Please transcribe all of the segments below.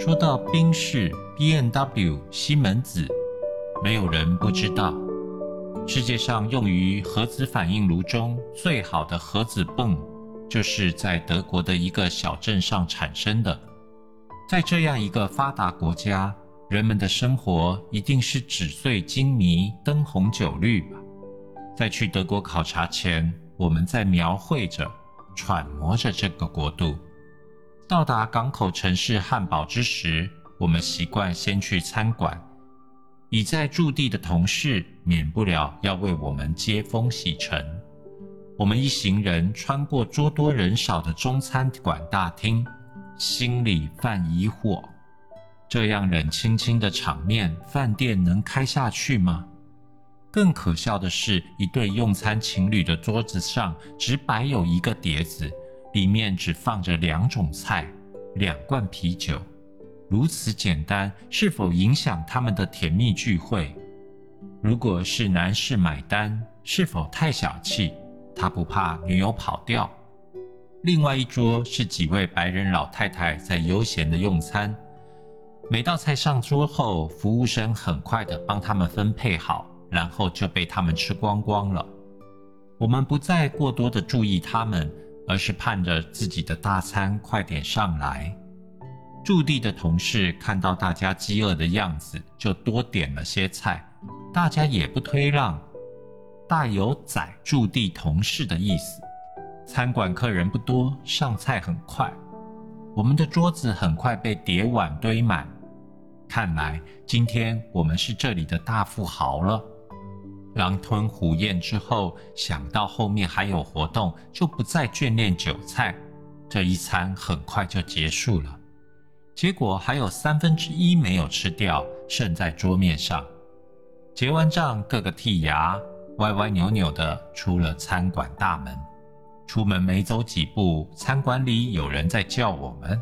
说到宾士、（B.N.W.、西门子，没有人不知道。世界上用于核子反应炉中最好的核子泵，就是在德国的一个小镇上产生的。在这样一个发达国家，人们的生活一定是纸醉金迷、灯红酒绿吧？在去德国考察前，我们在描绘着、揣摩着这个国度。到达港口城市汉堡之时，我们习惯先去餐馆。已在驻地的同事免不了要为我们接风洗尘。我们一行人穿过桌多人少的中餐馆大厅，心里犯疑惑：这样冷清清的场面，饭店能开下去吗？更可笑的是，一对用餐情侣的桌子上只摆有一个碟子。里面只放着两种菜，两罐啤酒，如此简单，是否影响他们的甜蜜聚会？如果是男士买单，是否太小气？他不怕女友跑掉？另外一桌是几位白人老太太在悠闲的用餐，每道菜上桌后，服务生很快的帮他们分配好，然后就被他们吃光光了。我们不再过多的注意他们。而是盼着自己的大餐快点上来。驻地的同事看到大家饥饿的样子，就多点了些菜。大家也不推让，大有宰驻地同事的意思。餐馆客人不多，上菜很快，我们的桌子很快被碟碗堆满。看来今天我们是这里的大富豪了。狼吞虎咽之后，想到后面还有活动，就不再眷恋酒菜。这一餐很快就结束了，结果还有三分之一没有吃掉，剩在桌面上。结完账，个个剔牙，歪歪扭扭的出了餐馆大门。出门没走几步，餐馆里有人在叫我们，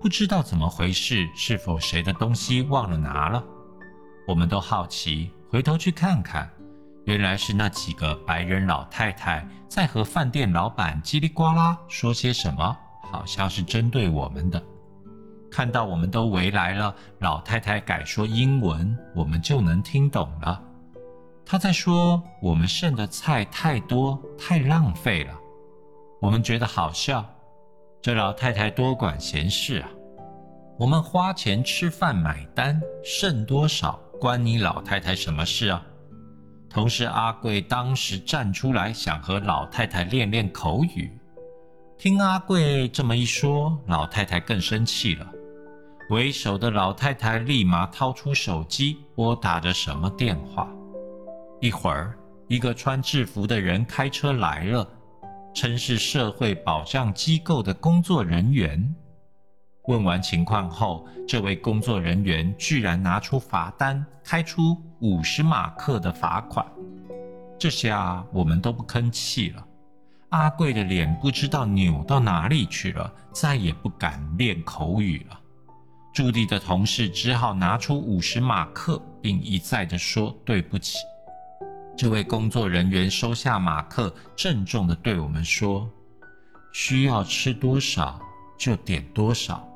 不知道怎么回事，是否谁的东西忘了拿了？我们都好奇，回头去看看。原来是那几个白人老太太在和饭店老板叽里呱啦说些什么，好像是针对我们的。看到我们都围来了，老太太改说英文，我们就能听懂了。她在说我们剩的菜太多，太浪费了。我们觉得好笑，这老太太多管闲事啊！我们花钱吃饭买单，剩多少关你老太太什么事啊？同事阿贵当时站出来，想和老太太练练口语。听阿贵这么一说，老太太更生气了。为首的老太太立马掏出手机，拨打着什么电话。一会儿，一个穿制服的人开车来了，称是社会保障机构的工作人员。问完情况后，这位工作人员居然拿出罚单，开出五十马克的罚款。这下我们都不吭气了。阿贵的脸不知道扭到哪里去了，再也不敢练口语了。驻地的同事只好拿出五十马克，并一再的说对不起。这位工作人员收下马克，郑重的对我们说：“需要吃多少就点多少。”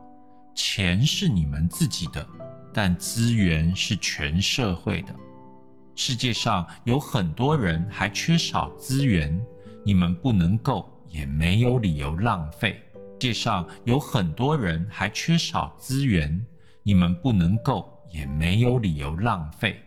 钱是你们自己的，但资源是全社会的。世界上有很多人还缺少资源，你们不能够，也没有理由浪费。世界上有很多人还缺少资源，你们不能够，也没有理由浪费。